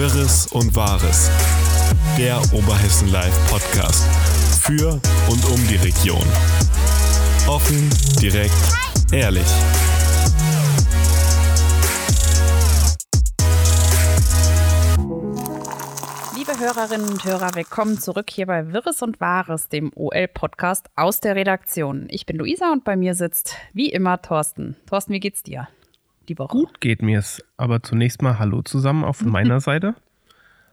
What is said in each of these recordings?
Wirres und Wahres. Der Oberhessen Live Podcast. Für und um die Region. Offen, direkt, ehrlich. Liebe Hörerinnen und Hörer, willkommen zurück hier bei Wirres und Wahres, dem OL-Podcast aus der Redaktion. Ich bin Luisa und bei mir sitzt wie immer Thorsten. Thorsten, wie geht's dir die Woche? Gut geht mir es, aber zunächst mal Hallo zusammen auch von meiner Seite.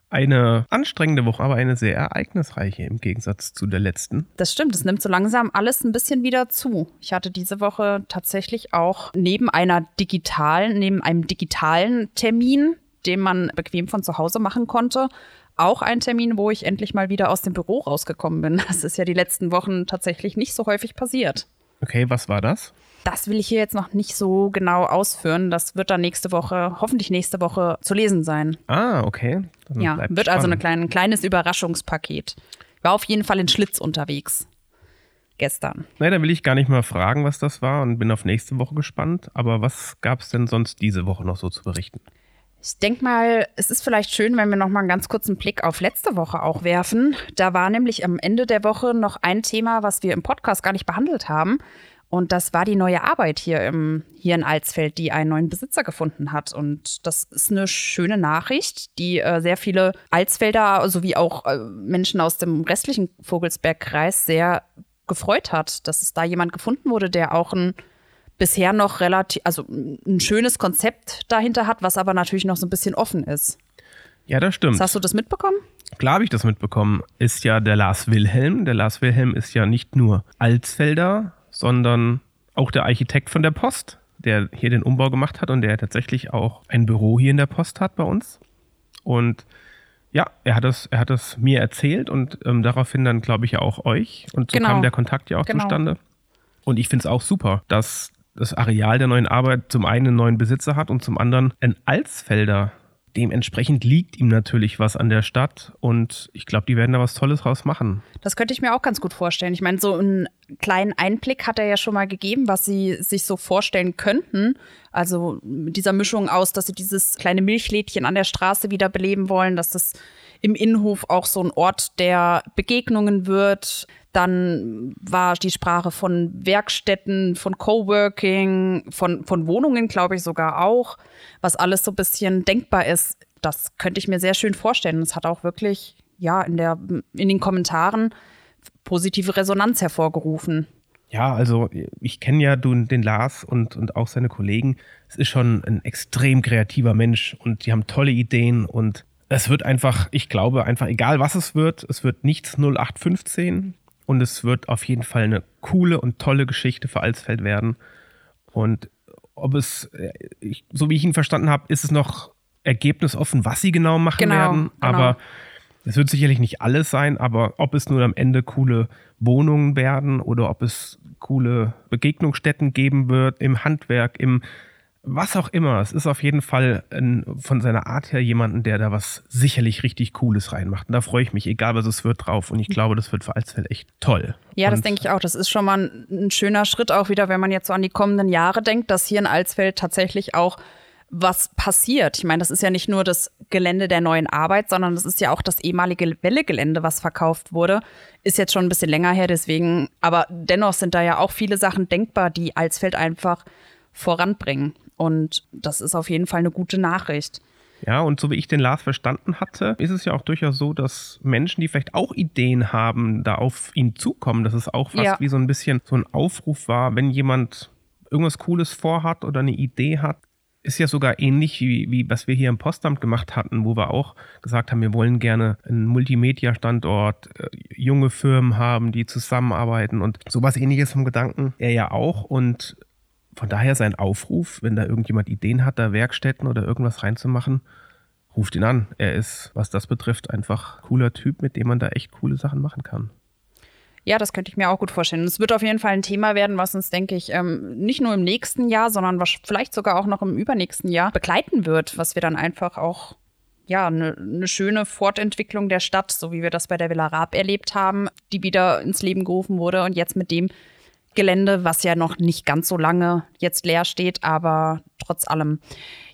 Eine anstrengende Woche, aber eine sehr ereignisreiche im Gegensatz zu der letzten. Das stimmt, es nimmt so langsam alles ein bisschen wieder zu. Ich hatte diese Woche tatsächlich auch neben einer digitalen, neben einem digitalen Termin, den man bequem von zu Hause machen konnte, auch einen Termin, wo ich endlich mal wieder aus dem Büro rausgekommen bin. Das ist ja die letzten Wochen tatsächlich nicht so häufig passiert. Okay, was war das? Das will ich hier jetzt noch nicht so genau ausführen. Das wird dann nächste Woche, hoffentlich nächste Woche zu lesen sein. Ah, okay. Dann ja, wird also spannend. kleine, ein kleines Überraschungspaket. War auf jeden Fall in Schlitz unterwegs. Gestern. Nee, dann will ich gar nicht mal fragen, was das war und bin auf nächste Woche gespannt. Aber was gab es denn sonst diese Woche noch so zu berichten? Ich denke mal, es ist vielleicht schön, wenn wir noch mal einen ganz kurzen Blick auf letzte Woche auch werfen. Da war nämlich am Ende der Woche noch ein Thema, was wir im Podcast gar nicht behandelt haben. Und das war die neue Arbeit hier, im, hier in Alsfeld, die einen neuen Besitzer gefunden hat. Und das ist eine schöne Nachricht, die äh, sehr viele Alsfelder sowie auch äh, Menschen aus dem restlichen Vogelsbergkreis sehr gefreut hat, dass es da jemand gefunden wurde, der auch ein bisher noch relativ, also ein schönes Konzept dahinter hat, was aber natürlich noch so ein bisschen offen ist. Ja, das stimmt. Hast du das mitbekommen? Klar habe ich das mitbekommen. Ist ja der Lars Wilhelm. Der Lars Wilhelm ist ja nicht nur Alsfelder, sondern auch der Architekt von der Post, der hier den Umbau gemacht hat und der tatsächlich auch ein Büro hier in der Post hat bei uns. Und ja, er hat es, er hat es mir erzählt und ähm, daraufhin dann, glaube ich, ja auch euch. Und so Genau. kam der Kontakt ja auch Genau. zustande. Und ich finde es auch super, dass das Areal der neuen Arbeit zum einen einen neuen Besitzer hat und zum anderen ein Alsfelder. Dementsprechend liegt ihm natürlich was an der Stadt und ich glaube, die werden da was Tolles draus machen. Das könnte ich mir auch ganz gut vorstellen. Ich meine, so einen kleinen Einblick hat er ja schon mal gegeben, was sie sich so vorstellen könnten. Also mit dieser Mischung aus, dass sie dieses kleine Milchlädchen an der Straße wieder beleben wollen, dass das im Innenhof auch so ein Ort der Begegnungen wird. Dann war die Sprache von Werkstätten, von Coworking, von, von Wohnungen, glaube ich, sogar auch, was alles so ein bisschen denkbar ist. Das könnte ich mir sehr schön vorstellen. Es hat auch wirklich, ja, in, der, in den Kommentaren positive Resonanz hervorgerufen. Ja, also ich kenne ja den Lars und, und auch seine Kollegen. Es ist schon ein extrem kreativer Mensch und die haben tolle Ideen und es wird einfach, ich glaube einfach, egal was es wird, es wird nichts 0815 und es wird auf jeden Fall eine coole und tolle Geschichte für Alsfeld werden. Und ob es, äh, ich, so wie ich ihn verstanden habe, ist es noch ergebnisoffen, was sie genau machen Genau, werden. genau. Aber es wird sicherlich nicht alles sein, aber ob es nur am Ende coole Wohnungen werden oder ob es coole Begegnungsstätten geben wird im Handwerk, im was auch immer. Es ist auf jeden Fall ein, von seiner Art her jemanden, der da was sicherlich richtig Cooles reinmacht. Und da freue ich mich, egal was es wird, drauf. Und ich glaube, das wird für Alsfeld echt toll. Ja, das Und denke ich auch. Das ist schon mal ein, ein schöner Schritt auch wieder, wenn man jetzt so an die kommenden Jahre denkt, dass hier in Alsfeld tatsächlich auch was passiert. Ich meine, das ist ja nicht nur das Gelände der neuen Arbeit, sondern das ist ja auch das ehemalige Welle-Gelände, was verkauft wurde. Ist jetzt schon ein bisschen länger her, deswegen, aber dennoch sind da ja auch viele Sachen denkbar, die Alsfeld einfach voranbringen. Und das ist auf jeden Fall eine gute Nachricht. Ja, und so wie ich den Lars verstanden hatte, ist es ja auch durchaus so, dass Menschen, die vielleicht auch Ideen haben, da auf ihn zukommen. Dass es auch fast Ja. wie so ein bisschen so ein Aufruf war, wenn jemand irgendwas Cooles vorhat oder eine Idee hat. Ist ja sogar ähnlich wie, wie was wir hier im Postamt gemacht hatten, wo wir auch gesagt haben, wir wollen gerne einen Multimedia-Standort, äh, junge Firmen haben, die zusammenarbeiten und sowas ähnliches vom Gedanken. Er ja auch und von daher sein Aufruf, wenn da irgendjemand Ideen hat, da Werkstätten oder irgendwas reinzumachen, ruft ihn an. Er ist, was das betrifft, einfach cooler Typ, mit dem man da echt coole Sachen machen kann. Ja, das könnte ich mir auch gut vorstellen. Es wird auf jeden Fall ein Thema werden, was uns, denke ich, ähm, nicht nur im nächsten Jahr, sondern vielleicht sogar auch noch im übernächsten Jahr begleiten wird, was wir dann einfach auch ja, eine ne schöne Fortentwicklung der Stadt, so wie wir das bei der Villa Raab erlebt haben, die wieder ins Leben gerufen wurde und jetzt mit dem Gelände, was ja noch nicht ganz so lange jetzt leer steht, aber trotz allem,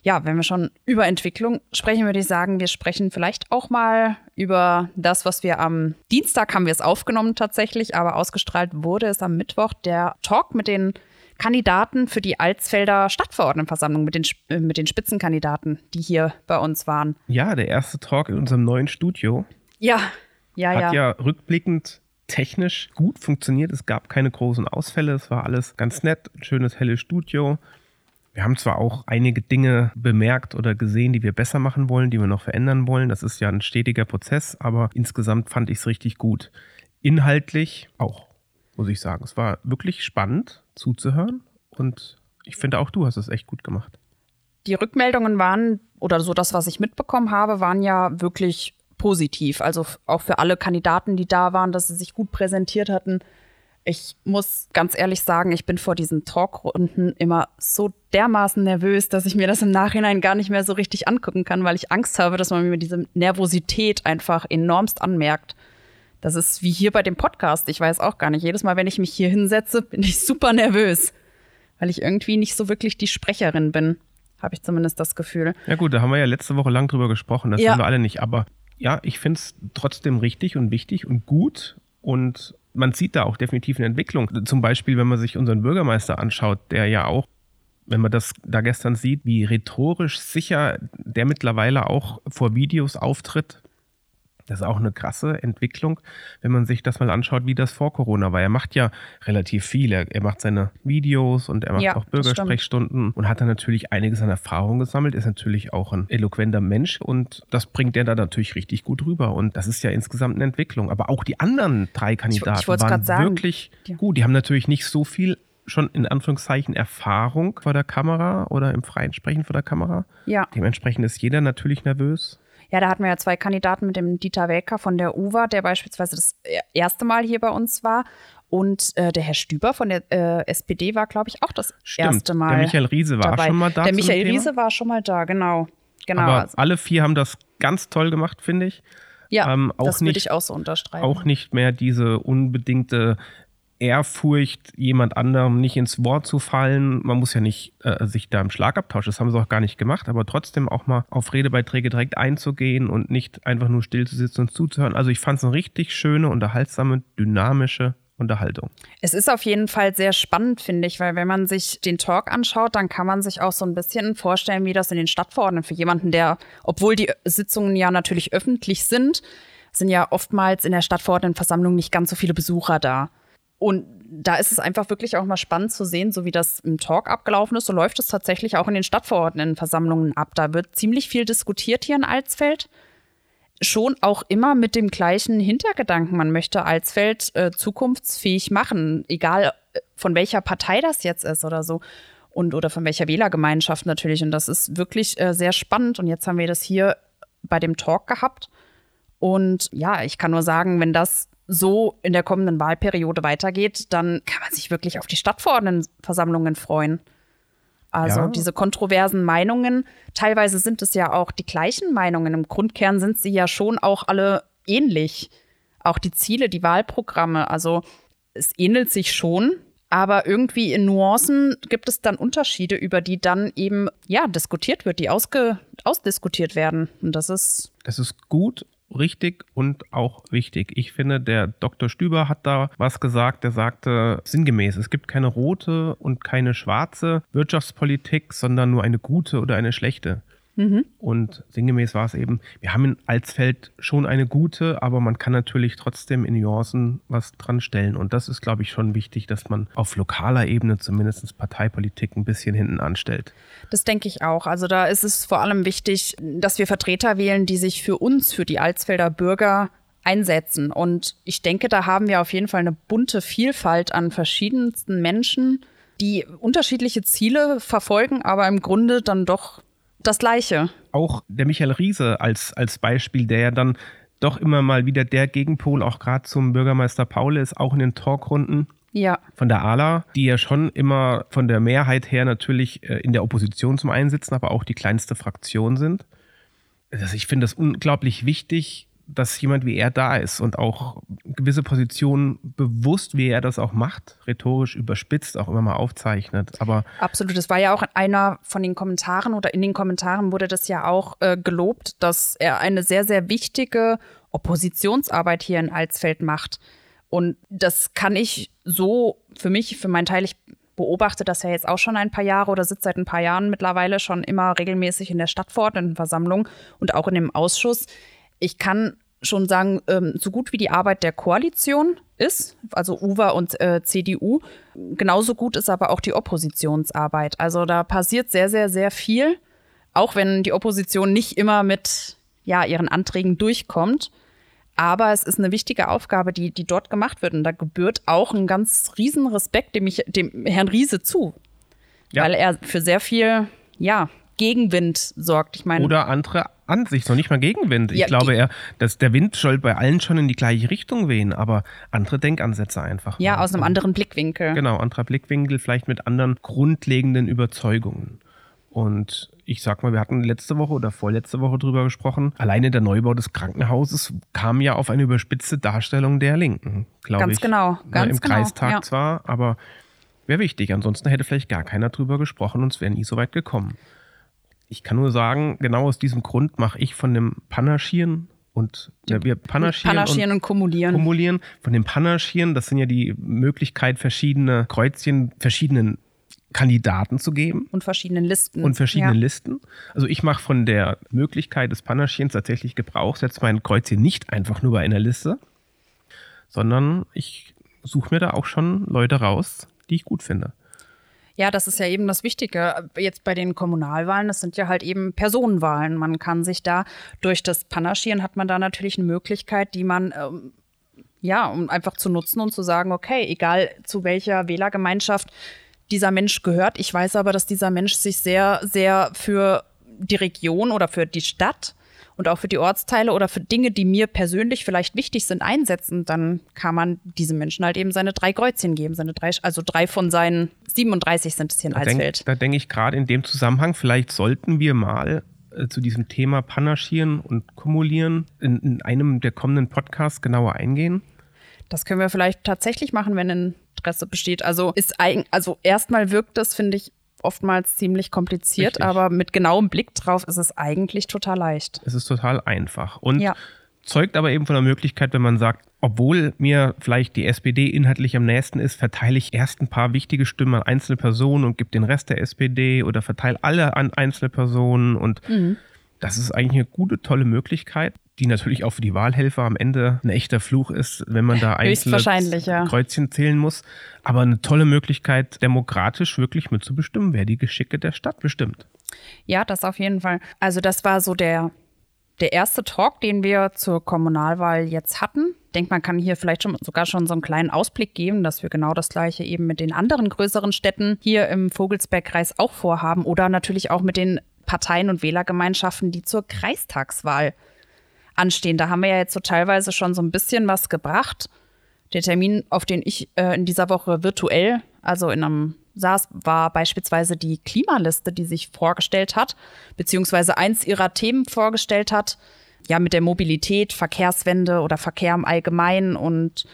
ja, wenn wir schon über Entwicklung sprechen, würde ich sagen, wir sprechen vielleicht auch mal über das, was wir am Dienstag haben wir es aufgenommen tatsächlich, aber ausgestrahlt wurde es am Mittwoch, der Talk mit den Kandidaten für die Alsfelder Stadtverordnetenversammlung, mit den, äh, mit den Spitzenkandidaten, die hier bei uns waren. Ja, der erste Talk in unserem neuen Studio. Ja, ja, Hat ja. ja rückblickend technisch gut funktioniert. Es gab keine großen Ausfälle. Es war alles ganz nett. Ein schönes, helles Studio. Wir haben zwar auch einige Dinge bemerkt oder gesehen, die wir besser machen wollen, die wir noch verändern wollen. Das ist ja ein stetiger Prozess, aber insgesamt fand ich es richtig gut. Inhaltlich auch, muss ich sagen. Es war wirklich spannend zuzuhören und ich finde auch du hast es echt gut gemacht. Die Rückmeldungen waren, oder so das, was ich mitbekommen habe, waren ja wirklich positiv. Also auch für alle Kandidaten, die da waren, dass sie sich gut präsentiert hatten. Ich muss ganz ehrlich sagen, ich bin vor diesen Talkrunden immer so dermaßen nervös, dass ich mir das im Nachhinein gar nicht mehr so richtig angucken kann, weil ich Angst habe, dass man mir diese Nervosität einfach enormst anmerkt. Das ist wie hier bei dem Podcast. Ich weiß auch gar nicht. Jedes Mal, wenn ich mich hier hinsetze, bin ich super nervös, weil ich irgendwie nicht so wirklich die Sprecherin bin. Habe ich zumindest das Gefühl. Ja gut, da haben wir ja letzte Woche lang drüber gesprochen. Das Ja. sind wir alle nicht. Aber ja, ich finde es trotzdem richtig und wichtig und gut. Und man sieht da auch definitiv eine Entwicklung. Zum Beispiel, wenn man sich unseren Bürgermeister anschaut, der ja auch, wenn man das da gestern sieht, wie rhetorisch sicher der mittlerweile auch vor Videos auftritt. Das ist auch eine krasse Entwicklung, wenn man sich das mal anschaut, wie das vor Corona war. Er macht ja relativ viel. Er, er macht seine Videos und er macht Ja, auch. Bürgersprechstunden und hat dann natürlich einiges an Erfahrung gesammelt, ist natürlich auch ein eloquenter Mensch und das bringt er da natürlich richtig gut rüber. Und das ist ja insgesamt eine Entwicklung. Aber auch die anderen drei Kandidaten ich wollt's waren wirklich Ja. gut. Die haben natürlich nicht so viel schon in Anführungszeichen Erfahrung vor der Kamera oder im freien Sprechen vor der Kamera. Ja. Dementsprechend ist jeder natürlich nervös. Ja, da hatten wir ja zwei Kandidaten mit dem Dieter Welker von der UWA, der beispielsweise das erste Mal hier bei uns war. Und äh, der Herr Stüber von der äh, SPD war, glaube ich, auch das Stimmt. erste Mal. Der Michael Riese war dabei. schon mal da. Der Michael. Riese war schon mal da, genau. Genau. Aber also, alle vier haben das ganz toll gemacht, finde ich. ja, ähm, das würde ich auch so unterstreichen. Auch nicht mehr diese unbedingte Ehrfurcht, jemand anderem nicht ins Wort zu fallen. Man muss ja nicht äh, sich da im Schlagabtausch, das haben sie auch gar nicht gemacht, aber trotzdem auch mal auf Redebeiträge direkt einzugehen und nicht einfach nur still zu sitzen und zuzuhören. Also ich fand es eine richtig schöne, unterhaltsame, dynamische Unterhaltung. Es ist auf jeden Fall sehr spannend, finde ich, weil wenn man sich den Talk anschaut, dann kann man sich auch so ein bisschen vorstellen, wie das in den Stadtverordneten für jemanden, der, obwohl die Sitzungen ja natürlich öffentlich sind, sind ja oftmals in der Stadtverordnetenversammlung nicht ganz so viele Besucher da. Und da ist es einfach wirklich auch mal spannend zu sehen, so wie das im Talk abgelaufen ist, so läuft es tatsächlich auch in den Stadtverordnetenversammlungen ab. Da wird ziemlich viel diskutiert hier in Alsfeld schon auch immer mit dem gleichen Hintergedanken. Man möchte Alsfeld äh, zukunftsfähig machen, egal äh, von welcher Partei das jetzt ist oder so. Und oder von welcher Wählergemeinschaft natürlich. Und das ist wirklich äh, sehr spannend. Und jetzt haben wir das hier bei dem Talk gehabt. Und ja, ich kann nur sagen, wenn das so in der kommenden Wahlperiode weitergeht, dann kann man sich wirklich auf die Stadtverordnetenversammlungen freuen. Also Ja. diese kontroversen Meinungen, teilweise sind es ja auch die gleichen Meinungen. Im Grundkern sind sie ja schon auch alle ähnlich. Auch die Ziele, die Wahlprogramme. Also es ähnelt sich schon, aber irgendwie in Nuancen gibt es dann Unterschiede, über die dann eben ja diskutiert wird, die ausge ausdiskutiert werden. Und das ist Das ist gut, richtig und auch wichtig. Ich finde, der Dr. Stüber hat da was gesagt. Der sagte sinngemäß, es gibt keine rote und keine schwarze Wirtschaftspolitik, sondern nur eine gute oder eine schlechte. Und sinngemäß war es eben, wir haben in Alsfeld schon eine gute, aber man kann natürlich trotzdem in Nuancen was dran stellen. Und das ist, glaube ich, schon wichtig, dass man auf lokaler Ebene zumindest Parteipolitik ein bisschen hinten anstellt. Das denke ich auch. Also da ist es vor allem wichtig, dass wir Vertreter wählen, die sich für uns, für die Alsfelder Bürger einsetzen. Und ich denke, da haben wir auf jeden Fall eine bunte Vielfalt an verschiedensten Menschen, die unterschiedliche Ziele verfolgen, aber im Grunde dann doch das Gleiche. auch der Michael Riese als, als Beispiel, der ja dann doch immer mal wieder der Gegenpol auch gerade zum Bürgermeister Paul ist, auch in den Talkrunden Ja, von der ALA, die ja schon immer von der Mehrheit her natürlich äh, in der Opposition zum einen sitzen, aber auch die kleinste Fraktion sind. Also ich finde das unglaublich wichtig, dass jemand wie er da ist und auch gewisse Positionen bewusst, wie er das auch macht, rhetorisch überspitzt, auch immer mal aufzeichnet. Aber Absolut. Das war ja auch einer von den Kommentaren oder in den Kommentaren wurde das ja auch äh, gelobt, dass er eine sehr, sehr wichtige Oppositionsarbeit hier in Alsfeld macht. Und das kann ich so für mich, für meinen Teil, ich beobachte das ja jetzt auch schon ein paar Jahre oder sitze seit ein paar Jahren mittlerweile schon immer regelmäßig in der Stadtverordnetenversammlung und auch in dem Ausschuss. Ich kann schon sagen, ähm, so gut wie die Arbeit der Koalition ist, also UWA und äh, CDU, genauso gut ist aber auch die Oppositionsarbeit. Also da passiert sehr, sehr, sehr viel, auch wenn die Opposition nicht immer mit ja, ihren Anträgen durchkommt. Aber es ist eine wichtige Aufgabe, die, die dort gemacht wird. Und da gebührt auch ein ganz riesen Respekt dem, ich, dem Herrn Riese zu. Ja. Weil er für sehr viel, ja, Gegenwind sorgt. Ich meine, oder andere Ansicht, noch nicht mal Gegenwind. Ich Ja, glaube eher, dass der Wind soll bei allen schon in die gleiche Richtung wehen, aber andere Denkansätze einfach. ja, mal. aus einem anderen Blickwinkel. Genau, anderer Blickwinkel, vielleicht mit anderen grundlegenden Überzeugungen. Und ich sag mal, wir hatten letzte Woche oder vorletzte Woche drüber gesprochen. Alleine der Neubau des Krankenhauses kam ja auf eine überspitzte Darstellung der Linken, glaube Ganz ich. genau, Ne, ganz Im genau, Kreistag ja. zwar, aber wäre wichtig. Ansonsten hätte vielleicht gar keiner drüber gesprochen und es wäre nie so weit gekommen. Ich kann nur sagen, genau aus diesem Grund mache ich von dem Panaschieren und ja, wir Panaschieren, Panaschieren und, kumulieren. kumulieren. Von dem Panaschieren, das sind ja die Möglichkeit, verschiedene Kreuzchen verschiedenen Kandidaten zu geben und verschiedenen Listen. und verschiedenen ja. Listen. Also ich mache von der Möglichkeit des Panaschierens tatsächlich Gebrauch, setze mein Kreuzchen nicht einfach nur bei einer Liste, sondern ich suche mir da auch schon Leute raus, die ich gut finde. Ja, das ist ja eben das Wichtige. Jetzt bei den Kommunalwahlen, das sind ja halt eben Personenwahlen. Man kann sich da durch das Panaschieren hat man da natürlich eine Möglichkeit, die man ähm, ja, um einfach zu nutzen und zu sagen, okay, egal zu welcher Wählergemeinschaft dieser Mensch gehört. Ich weiß aber, dass dieser Mensch sich sehr, sehr für die Region oder für die Stadt und auch für die Ortsteile oder für Dinge, die mir persönlich vielleicht wichtig sind, einsetzen, dann kann man diesem Menschen halt eben seine drei Kreuzchen geben, seine drei, also drei von seinen 37 sind es hier in Da denk- Alsfeld. Da denke ich gerade in dem Zusammenhang, vielleicht sollten wir mal äh, zu diesem Thema Panaschieren und Kumulieren in, in einem der kommenden Podcasts genauer eingehen. Das können wir vielleicht tatsächlich machen, wenn Interesse besteht. Also ist eigen, also erstmal wirkt das, finde ich, oftmals ziemlich kompliziert, Richtig. aber mit genauem Blick drauf ist es eigentlich total leicht. Es ist total einfach und Ja. zeugt aber eben von der Möglichkeit, wenn man sagt, obwohl mir vielleicht die SPD inhaltlich am nächsten ist, verteile ich erst ein paar wichtige Stimmen an einzelne Personen und gebe den Rest der SPD oder verteile alle an einzelne Personen und Mhm. das ist eigentlich eine gute, tolle Möglichkeit, die natürlich auch für die Wahlhelfer am Ende ein echter Fluch ist, wenn man da einzelne ja. Kreuzchen zählen muss. Aber eine tolle Möglichkeit, demokratisch wirklich mitzubestimmen, wer die Geschicke der Stadt bestimmt. Ja, das auf jeden Fall. Also das war so der, der erste Talk, den wir zur Kommunalwahl jetzt hatten. Ich denke, man kann hier vielleicht schon, sogar schon so einen kleinen Ausblick geben, dass wir genau das gleiche eben mit den anderen größeren Städten hier im Vogelsbergkreis auch vorhaben oder natürlich auch mit den Parteien und Wählergemeinschaften, die zur Kreistagswahl anstehen. Da haben wir ja jetzt so teilweise schon so ein bisschen was gebracht. Der Termin, auf den ich äh, in dieser Woche virtuell, also in einem saß, war beispielsweise die Klimaliste, die sich vorgestellt hat, beziehungsweise eins ihrer Themen vorgestellt hat, ja, mit der Mobilität, Verkehrswende oder Verkehr im Allgemeinen. Und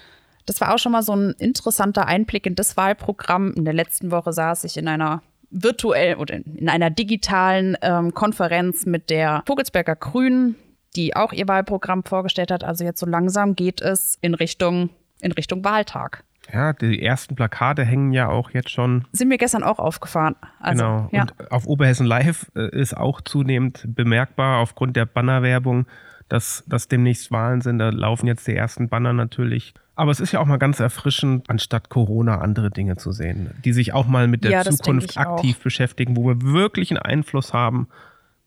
das war auch schon mal so ein interessanter Einblick in das Wahlprogramm. In der letzten Woche saß ich in einer virtuell oder in einer digitalen ähm, Konferenz mit der Vogelsberger Grünen, die auch ihr Wahlprogramm vorgestellt hat. Also jetzt so langsam geht es in Richtung, in Richtung Wahltag. Ja, die ersten Plakate hängen ja auch jetzt schon Sind mir gestern auch aufgefahren. Also, genau. Ja. Und auf Oberhessen Live äh, ist auch zunehmend bemerkbar aufgrund der Bannerwerbung, dass, dass demnächst Wahlen sind. Da laufen jetzt die ersten Banner natürlich. Aber es ist ja auch mal ganz erfrischend, anstatt Corona andere Dinge zu sehen, die sich auch mal mit der Ja, Zukunft aktiv beschäftigen, wo wir wirklich einen Einfluss haben,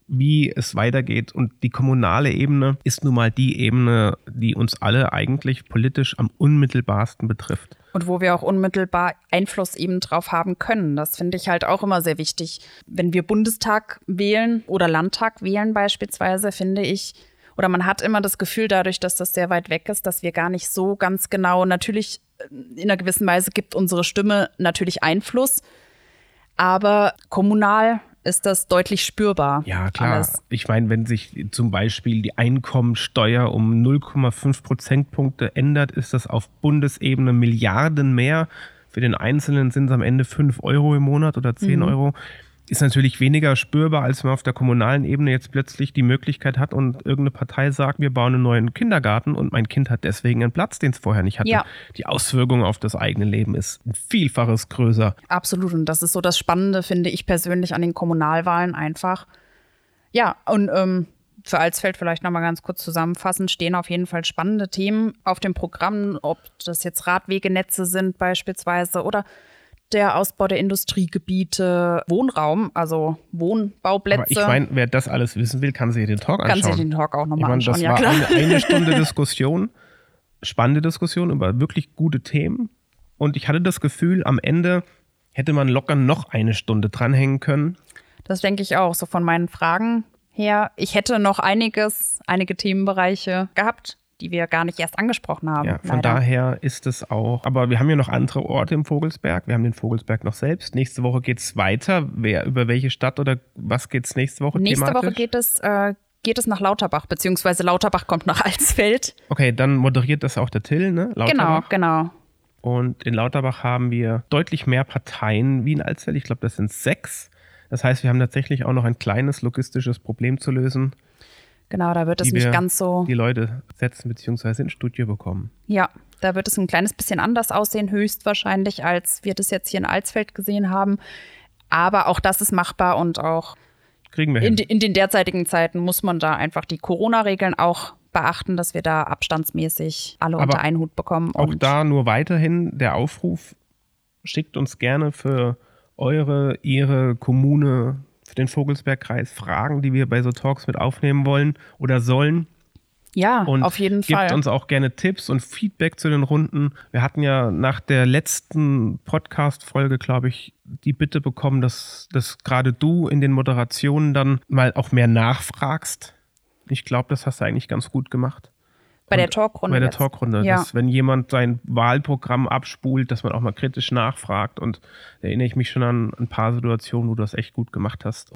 wie es weitergeht. Und die kommunale Ebene ist nun mal die Ebene, die uns alle eigentlich politisch am unmittelbarsten betrifft. Und wo wir auch unmittelbar Einfluss eben drauf haben können. Das finde ich halt auch immer sehr wichtig. Wenn wir Bundestag wählen oder Landtag wählen beispielsweise, finde ich, oder man hat immer das Gefühl dadurch, dass das sehr weit weg ist, dass wir gar nicht so ganz genau, natürlich äh, in einer gewissen Weise gibt unsere Stimme natürlich Einfluss. Aber kommunal ist das deutlich spürbar. Ja, klar. Alles. Ich meine, wenn sich zum Beispiel die Einkommensteuer um 0,5 Prozentpunkte ändert, ist das auf Bundesebene Milliarden mehr. Für den Einzelnen sind es am Ende 5 Euro im Monat oder 10 Mhm. Euro. Ist natürlich weniger spürbar, als wenn man auf der kommunalen Ebene jetzt plötzlich die Möglichkeit hat und irgendeine Partei sagt, wir bauen einen neuen Kindergarten und mein Kind hat deswegen einen Platz, den es vorher nicht hatte. Ja. Die Auswirkung auf das eigene Leben ist ein Vielfaches größer. Absolut. Und das ist so das Spannende, finde ich persönlich an den Kommunalwahlen einfach. Ja, und ähm, für Alsfeld vielleicht nochmal ganz kurz zusammenfassend, stehen auf jeden Fall spannende Themen auf dem Programm, ob das jetzt Radwegenetze sind beispielsweise oder der Ausbau der Industriegebiete, Wohnraum, also Wohnbauplätze. Aber ich meine, wer das alles wissen will, kann sich den Talk kann anschauen. sich den Talk auch nochmal anschauen, das ja war klar. eine, eine Stunde Diskussion, spannende Diskussion über wirklich gute Themen. Und ich hatte das Gefühl, am Ende hätte man locker noch eine Stunde dranhängen können. Das denke ich auch, so von meinen Fragen her. Ich hätte noch einiges, einige Themenbereiche gehabt, die wir gar nicht erst angesprochen haben. Ja, von leider. daher ist es auch. Aber wir haben ja noch andere Orte im Vogelsberg. Wir haben den Vogelsberg noch selbst. Nächste Woche geht es weiter. Wer, über welche Stadt oder was geht es nächste Woche Nächste thematisch? Woche geht es, äh, geht es nach Lauterbach, beziehungsweise Lauterbach kommt nach Alsfeld. Okay, dann moderiert das auch der Till, ne? Genau, Lauterbach. genau. Und in Lauterbach haben wir deutlich mehr Parteien wie in Alsfeld. Ich glaube, das sind sechs. Das heißt, wir haben tatsächlich auch noch ein kleines logistisches Problem zu lösen, Genau, da wird es nicht ganz so, die Leute setzen bzw. ins Studio bekommen. ja, da wird es ein kleines bisschen anders aussehen, höchstwahrscheinlich, als wir das jetzt hier in Alsfeld gesehen haben. Aber auch das ist machbar und auch Kriegen wir in, hin. die- in den derzeitigen Zeiten muss man da einfach die Corona-Regeln auch beachten, dass wir da abstandsmäßig alle Aber unter einen Hut bekommen. Auch da nur weiterhin der Aufruf, schickt uns gerne für eure, ihre Kommune, für den Vogelsbergkreis Fragen, die wir bei so Talks mit aufnehmen wollen oder sollen. ja, Und auf jeden gebt Fall. uns auch gerne Tipps und Feedback zu den Runden. Wir hatten ja nach der letzten Podcast-Folge, glaube ich, die Bitte bekommen, dass, dass gerade du in den Moderationen dann mal auch mehr nachfragst. Ich glaube, das hast du eigentlich ganz gut gemacht. Bei der und Talkrunde. Bei der jetzt. Talkrunde. Ja. Dass, wenn jemand sein Wahlprogramm abspult, dass man auch mal kritisch nachfragt. Und da erinnere ich mich schon an ein paar Situationen, wo du das echt gut gemacht hast.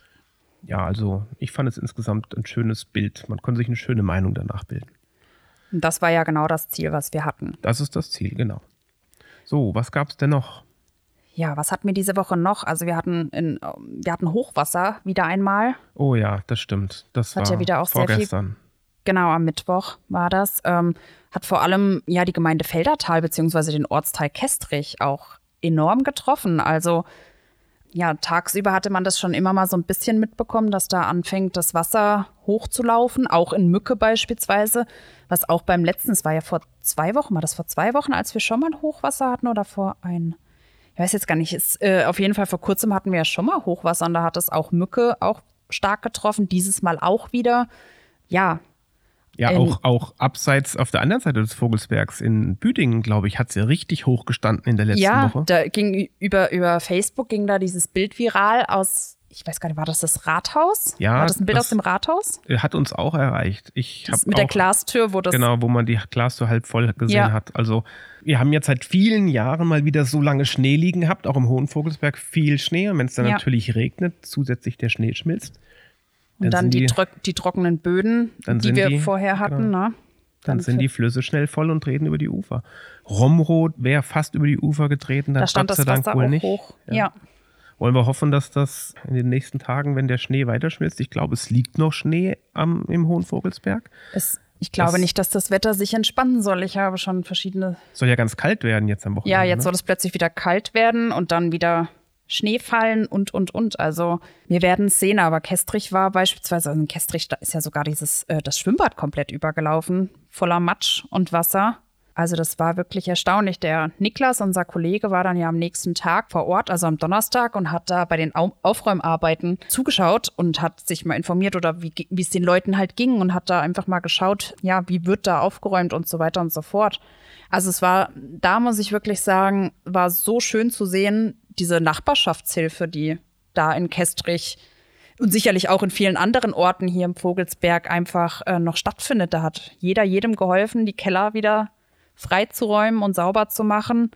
Ja, also ich fand es insgesamt ein schönes Bild. Man konnte sich eine schöne Meinung danach bilden. Und das war ja genau das Ziel, was wir hatten. Das ist das Ziel, genau. So, was gab es denn noch? Ja, was hatten wir diese Woche noch? Also wir hatten, in, wir hatten Hochwasser wieder einmal. Oh ja, das stimmt. Das Hat war ja wieder auch sehr viel- vorgestern. Genau, am Mittwoch war das. Ähm, hat vor allem ja die Gemeinde Feldertal beziehungsweise den Ortsteil Kestrich auch enorm getroffen. Also ja, tagsüber hatte man das schon immer mal so ein bisschen mitbekommen, dass da anfängt, das Wasser hochzulaufen, auch in Mücke beispielsweise. Was auch beim letzten, es war ja vor zwei Wochen, war das vor zwei Wochen, als wir schon mal Hochwasser hatten oder vor ein, ich weiß jetzt gar nicht, ist, äh, auf jeden Fall vor kurzem hatten wir ja schon mal Hochwasser und da hat es auch Mücke auch stark getroffen, dieses Mal auch wieder. Ja, Ja, Ähm, auch, auch abseits auf der anderen Seite des Vogelsbergs in Büdingen, glaube ich, hat sie richtig hoch gestanden in der letzten ja, Woche. da ging über, über Facebook ging da dieses Bild viral aus, ich weiß gar nicht, war das das Rathaus? Ja, War das ein Bild das- aus dem Rathaus? Hat uns auch erreicht. Ich Das mit der Glastür, wo das. Genau, wo man die Glastür halb voll gesehen Ja. hat. Also wir haben jetzt seit vielen Jahren mal wieder so lange Schnee liegen gehabt, auch im Hohen Vogelsberg viel Schnee. Und wenn es dann Ja. natürlich regnet, zusätzlich der Schnee schmilzt, und dann sind die, die- trock- die trockenen Böden, Dann die wir die- vorher hatten. Ne? dann Dann sind die Flüsse schnell voll und treten über die Ufer. Romrod wäre fast über die Ufer getreten, dann Da stand das Wasser wohl auch nicht. hoch. Ja. Ja. Wollen wir hoffen, dass das in den nächsten Tagen, wenn der Schnee weiterschmilzt, ich glaube, es liegt noch Schnee am, im Hohen Vogelsberg. Es, ich glaube Das- nicht, dass das Wetter sich entspannen soll. Ich habe schon verschiedene. Soll ja ganz kalt werden jetzt am Wochenende. Ja, jetzt ne? soll es plötzlich wieder kalt werden und dann wieder Schnee fallen und, und, und. Also wir werden es sehen, aber Kestrich war beispielsweise, also in Kestrich da ist ja sogar dieses, äh, das Schwimmbad komplett übergelaufen, voller Matsch und Wasser. Also das war wirklich erstaunlich. Der Niklas, unser Kollege, war dann ja am nächsten Tag vor Ort, also am Donnerstag, und hat da bei den Au Aufräumarbeiten zugeschaut und hat sich mal informiert oder wie es den Leuten halt ging und hat da einfach mal geschaut, ja, wie wird da aufgeräumt und so weiter und so fort. Also es war, da muss ich wirklich sagen, war so schön zu sehen, diese Nachbarschaftshilfe, die da in Kestrich und sicherlich auch in vielen anderen Orten hier im Vogelsberg einfach äh, noch stattfindet. Da hat jeder jedem geholfen, die Keller wieder freizuräumen und sauber zu machen.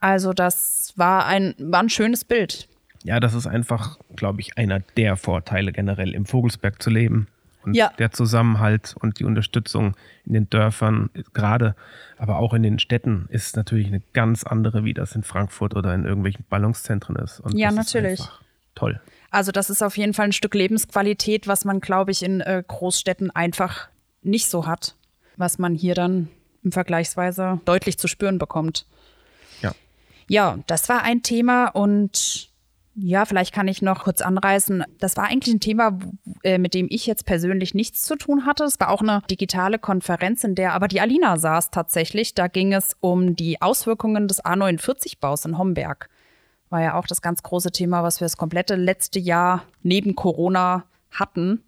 Also das war ein, war ein schönes Bild. Ja, das ist einfach, glaube ich, einer der Vorteile generell im Vogelsberg zu leben. Und Ja. der Zusammenhalt und die Unterstützung in den Dörfern gerade, aber auch in den Städten ist natürlich eine ganz andere, wie das in Frankfurt oder in irgendwelchen Ballungszentren ist. Und Ja, natürlich. Ist toll. Also das ist auf jeden Fall ein Stück Lebensqualität, was man, glaube ich, in äh, Großstädten einfach nicht so hat, was man hier dann im Vergleichsweise deutlich zu spüren bekommt. Ja. Ja, das war ein Thema und ja, vielleicht kann ich noch kurz anreißen. Das war eigentlich ein Thema, äh, mit dem ich jetzt persönlich nichts zu tun hatte. Es war auch eine digitale Konferenz, in der aber die Alina saß tatsächlich. Da ging es um die Auswirkungen des A49-Baus in Homberg. War ja auch das ganz große Thema, was wir das komplette letzte Jahr neben Corona hatten.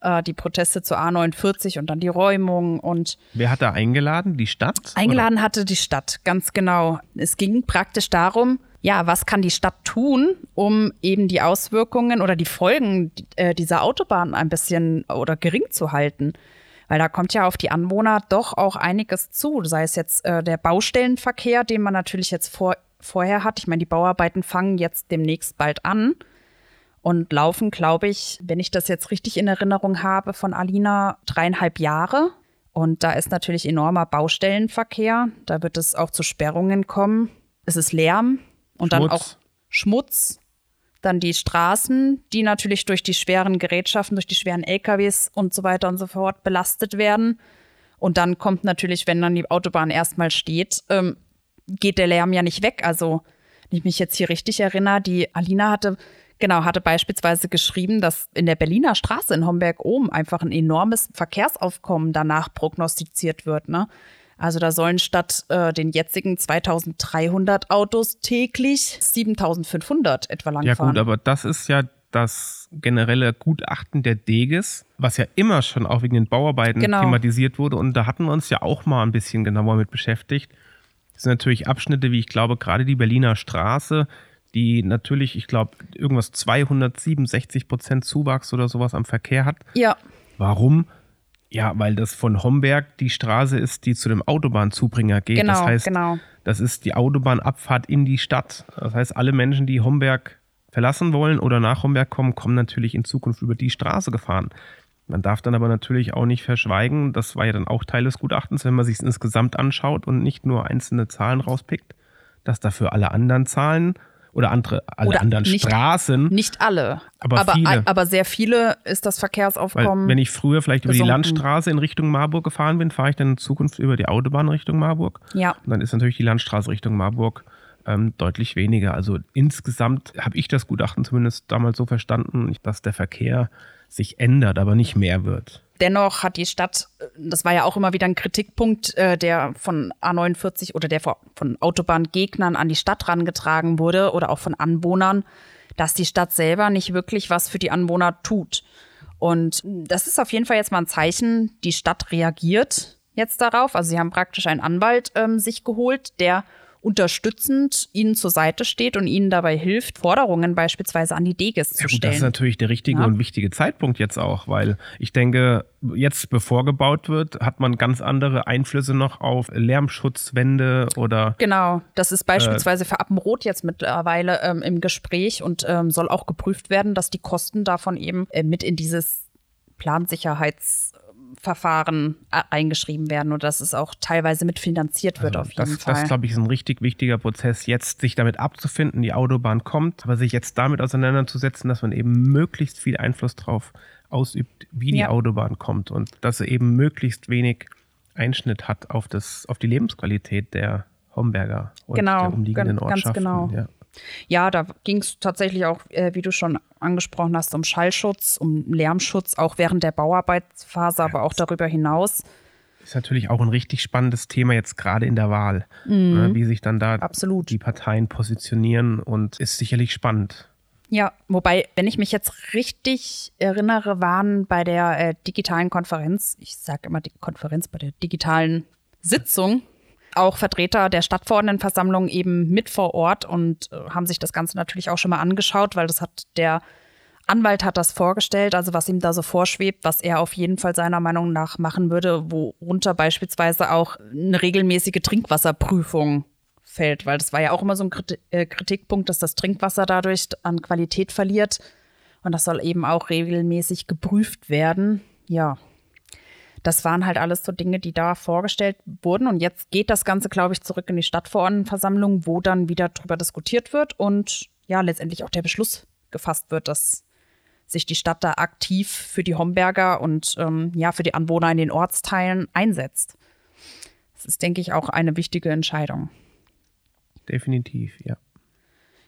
Äh, die Proteste zur A49 und dann die Räumung und Wer hat da eingeladen? Die Stadt? Eingeladen hatte die Stadt, ganz genau. Es ging praktisch darum, ja, was kann die Stadt tun, um eben die Auswirkungen oder die Folgen äh, dieser Autobahn ein bisschen oder gering zu halten? Weil da kommt ja auf die Anwohner doch auch einiges zu, sei es jetzt äh, der Baustellenverkehr, den man natürlich jetzt vor, vorher hat. Ich meine, die Bauarbeiten fangen jetzt demnächst bald an und laufen, glaube ich, wenn ich das jetzt richtig in Erinnerung habe, von Alina dreieinhalb Jahre. Und da ist natürlich enormer Baustellenverkehr. Da wird es auch zu Sperrungen kommen. Es ist Lärm und dann Schmutz. auch Schmutz. Dann die Straßen, die natürlich durch die schweren Gerätschaften, durch die schweren LKWs und so weiter und so fort belastet werden. Und dann kommt natürlich, wenn dann die Autobahn erstmal steht, ähm, geht der Lärm ja nicht weg. Also, wenn ich mich jetzt hier richtig erinnere, die Alina hatte, genau, hatte beispielsweise geschrieben, dass in der Berliner Straße in Homberg-Ohm einfach ein enormes Verkehrsaufkommen danach prognostiziert wird. Ne? Also da sollen statt äh, den jetzigen 2300 Autos täglich 7500 etwa Ja langfahren. gut, aber das ist ja das generelle Gutachten der Deges, was ja immer schon auch wegen den Bauarbeiten Genau. thematisiert wurde. Und da hatten wir uns ja auch mal ein bisschen genauer mit beschäftigt. Das sind natürlich Abschnitte, wie ich glaube, gerade die Berliner Straße, die natürlich, ich glaube, irgendwas 267 Prozent Zuwachs oder sowas am Verkehr hat. ja, Warum? Ja, weil das von Homberg die Straße ist, die zu dem Autobahnzubringer geht. Genau, das heißt, genau. das ist die Autobahnabfahrt in die Stadt. Das heißt, alle Menschen, die Homberg verlassen wollen oder nach Homberg kommen, kommen natürlich in Zukunft über die Straße gefahren. Man darf dann aber natürlich auch nicht verschweigen, das war ja dann auch Teil des Gutachtens, wenn man sich es insgesamt anschaut und nicht nur einzelne Zahlen rauspickt, dass dafür alle anderen Zahlen oder andere, alle Oder anderen nicht- Straßen nicht alle. Aber aber, viele. aber sehr viele ist das Weil Verkehrsaufkommen. wenn ich früher vielleicht über die. Landstraße in Richtung Marburg gefahren bin, fahre ich dann in Zukunft über die Autobahn Richtung Marburg. Ja. Und dann ist natürlich die Landstraße Richtung Marburg ähm, deutlich weniger. Also insgesamt habe ich das Gutachten zumindest damals so verstanden, dass der Verkehr sich ändert, aber nicht mehr wird. Dennoch hat die Stadt, äh, das war ja auch immer wieder ein Kritikpunkt, äh, der von A49 oder der von Autobahngegnern an die Stadt rangetragen wurde oder auch von Anwohnern, dass die Stadt selber nicht wirklich was für die Anwohner tut. Und das ist auf jeden Fall jetzt mal ein Zeichen, die Stadt reagiert jetzt darauf. Also sie haben praktisch einen Anwalt ähm, sich geholt, der unterstützend ihnen zur Seite steht und ihnen dabei hilft, Forderungen beispielsweise an die Deges zu Ja, stellen. das ist natürlich der richtige Ja. und wichtige Zeitpunkt jetzt auch, weil ich denke, jetzt bevor gebaut wird, hat man ganz andere Einflüsse noch auf Lärmschutzwände oder Genau, das ist beispielsweise für Appenrot jetzt mittlerweile ähm, im Gespräch und ähm, soll auch geprüft werden, dass die Kosten davon eben äh, mit in dieses Plansicherheitsverfahren äh, eingeschrieben werden und dass es auch teilweise mitfinanziert wird auf jeden Also das, Fall. Das, glaube ich, ist ein richtig wichtiger Prozess, jetzt sich damit abzufinden, die Autobahn kommt, aber sich jetzt damit auseinanderzusetzen, dass man eben möglichst viel Einfluss drauf ausübt, wie die Ja. Autobahn kommt und dass sie eben möglichst wenig Einschnitt hat auf, das, auf die Lebensqualität der Homberger und Genau, der umliegenden Ortschaften. genau. Ja. Ja, da ging es tatsächlich auch, äh, wie du schon angesprochen hast, um Schallschutz, um Lärmschutz, auch während der Bauarbeitsphase, aber auch darüber hinaus. Ist natürlich auch ein richtig spannendes Thema jetzt gerade in der Wahl, ne, wie sich dann da Mhm. Absolut. die Parteien positionieren und ist sicherlich spannend. Ja, wobei, wenn ich mich jetzt richtig erinnere, waren bei der äh, digitalen Konferenz, ich sage immer die Konferenz, bei der digitalen Sitzung, auch Vertreter der Stadtverordnetenversammlung eben mit vor Ort und äh, haben sich das Ganze natürlich auch schon mal angeschaut, weil das hat der Anwalt hat das vorgestellt, also was ihm da so vorschwebt, was er auf jeden Fall seiner Meinung nach machen würde, worunter beispielsweise auch eine regelmäßige Trinkwasserprüfung fällt, weil das war ja auch immer so ein äh, Kritikpunkt, dass das Trinkwasser dadurch an Qualität verliert. Und das soll eben auch regelmäßig geprüft werden. Ja, das waren halt alles so Dinge, die da vorgestellt wurden. Und jetzt geht das Ganze, glaube ich, zurück in die Stadtverordnetenversammlung, wo dann wieder drüber diskutiert wird und ja, letztendlich auch der Beschluss gefasst wird, dass sich die Stadt da aktiv für die Homberger und ähm, ja, für die Anwohner in den Ortsteilen einsetzt. Das ist, denke ich, auch eine wichtige Entscheidung. Definitiv, ja.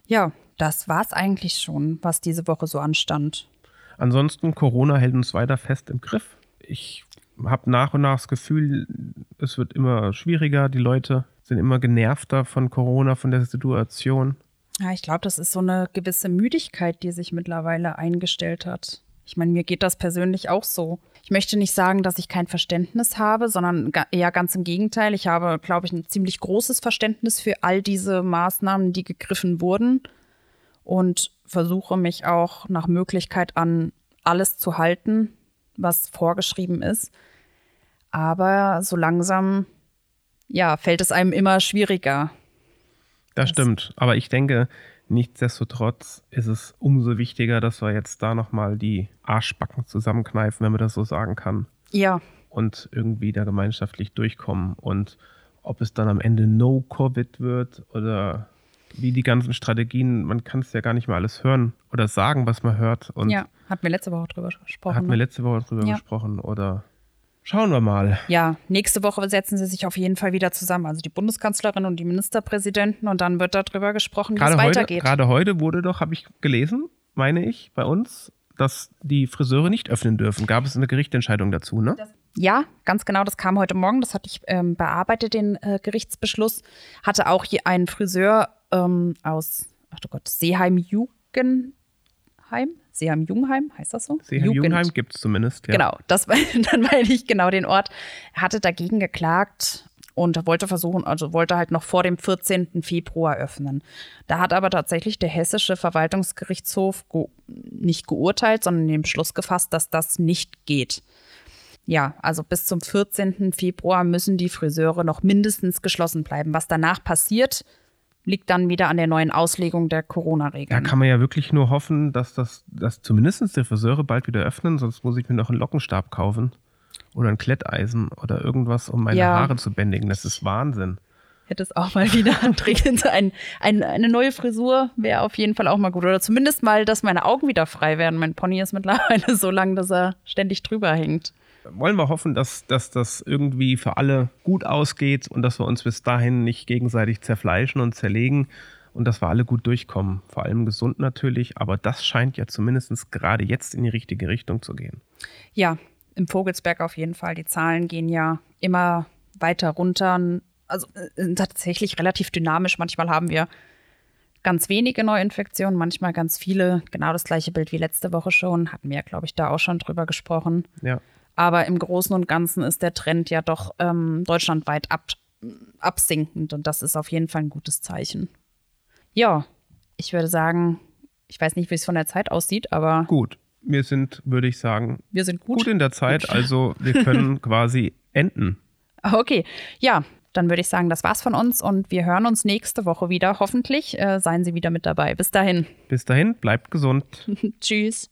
Ja, das war es eigentlich schon, was diese Woche so anstand. Ansonsten, Corona hält uns weiter fest im Griff. Ich habe nach und nach das Gefühl, es wird immer schwieriger. Die Leute sind immer genervter von Corona, von der Situation. Ja, ich glaube, das ist so eine gewisse Müdigkeit, die sich mittlerweile eingestellt hat. Ich meine, mir geht das persönlich auch so. Ich möchte nicht sagen, dass ich kein Verständnis habe, sondern eher ganz im Gegenteil. Ich habe, glaube ich, ein ziemlich großes Verständnis für all diese Maßnahmen, die gegriffen wurden und versuche mich auch nach Möglichkeit an alles zu halten, was vorgeschrieben ist. Aber so langsam, ja, fällt es einem immer schwieriger. Das, stimmt. Aber ich denke, nichtsdestotrotz ist es umso wichtiger, dass wir jetzt da nochmal die Arschbacken zusammenkneifen, wenn man das so sagen kann. Ja. Und irgendwie da gemeinschaftlich durchkommen. Und ob es dann am Ende No-Covid wird oder wie die ganzen Strategien, man kann es ja gar nicht mehr alles hören oder sagen, was man hört. Und ja, hatten wir letzte Woche drüber gesprochen. Hatten wir ne? letzte Woche drüber ja. gesprochen oder schauen wir mal. Ja, nächste Woche setzen sie sich auf jeden Fall wieder zusammen, also die Bundeskanzlerin und die Ministerpräsidenten und dann wird darüber gesprochen, wie es weitergeht. Gerade heute wurde doch, habe ich gelesen, meine ich, bei uns, dass die Friseure nicht öffnen dürfen. Gab es eine Gerichtsentscheidung dazu, ne? Das ja, ganz genau, das kam heute Morgen, das hatte ich ähm, bearbeitet, den äh, Gerichtsbeschluss. Hatte auch hier einen Friseur ähm, aus, ach du Gott, Seeheim-Jugendheim? Seeheim-Jungheim, heißt das so? Seeheim-Jungheim gibt es zumindest, ja. Genau, das, dann meine ich genau den Ort. Er hatte dagegen geklagt und wollte versuchen, also wollte halt noch vor dem 14. Februar öffnen. Da hat aber tatsächlich der Hessische Verwaltungsgerichtshof ge nicht geurteilt, sondern den Beschluss gefasst, dass das nicht geht. Ja, also bis zum 14. Februar müssen die Friseure noch mindestens geschlossen bleiben. Was danach passiert, liegt dann wieder an der neuen Auslegung der Corona-Regeln. Da kann man ja wirklich nur hoffen, dass das dass zumindest die Friseure bald wieder öffnen, sonst muss ich mir noch einen Lockenstab kaufen oder ein Kletteisen oder irgendwas, um meine ja. Haare zu bändigen. Das ist Wahnsinn. Hätte es auch mal wieder dringend ein, ein, eine neue Frisur wäre auf jeden Fall auch mal gut. Oder zumindest mal, dass meine Augen wieder frei werden. Mein Pony ist mittlerweile so lang, dass er ständig drüber hängt wollen wir hoffen, dass, dass das irgendwie für alle gut ausgeht und dass wir uns bis dahin nicht gegenseitig zerfleischen und zerlegen und dass wir alle gut durchkommen. Vor allem gesund natürlich, aber das scheint ja zumindest gerade jetzt in die richtige Richtung zu gehen. Ja, im Vogelsberg auf jeden Fall. Die Zahlen gehen ja immer weiter runter. Also äh, tatsächlich relativ dynamisch. Manchmal haben wir ganz wenige Neuinfektionen, manchmal ganz viele. Genau das gleiche Bild wie letzte Woche schon. Hatten wir, glaube ich, da auch schon drüber gesprochen. Ja. Aber im Großen und Ganzen ist der Trend ja doch ähm, deutschlandweit ab, absinkend und das ist auf jeden Fall ein gutes Zeichen. Ja, ich würde sagen, ich weiß nicht, wie es von der Zeit aussieht, aber. Gut. Wir sind, würde ich sagen, wir sind gut, gut in der Zeit, gut. also wir können quasi enden. Okay, ja, dann würde ich sagen, das war's von uns und wir hören uns nächste Woche wieder. Hoffentlich äh, seien Sie wieder mit dabei. Bis dahin. Bis dahin, bleibt gesund. Tschüss.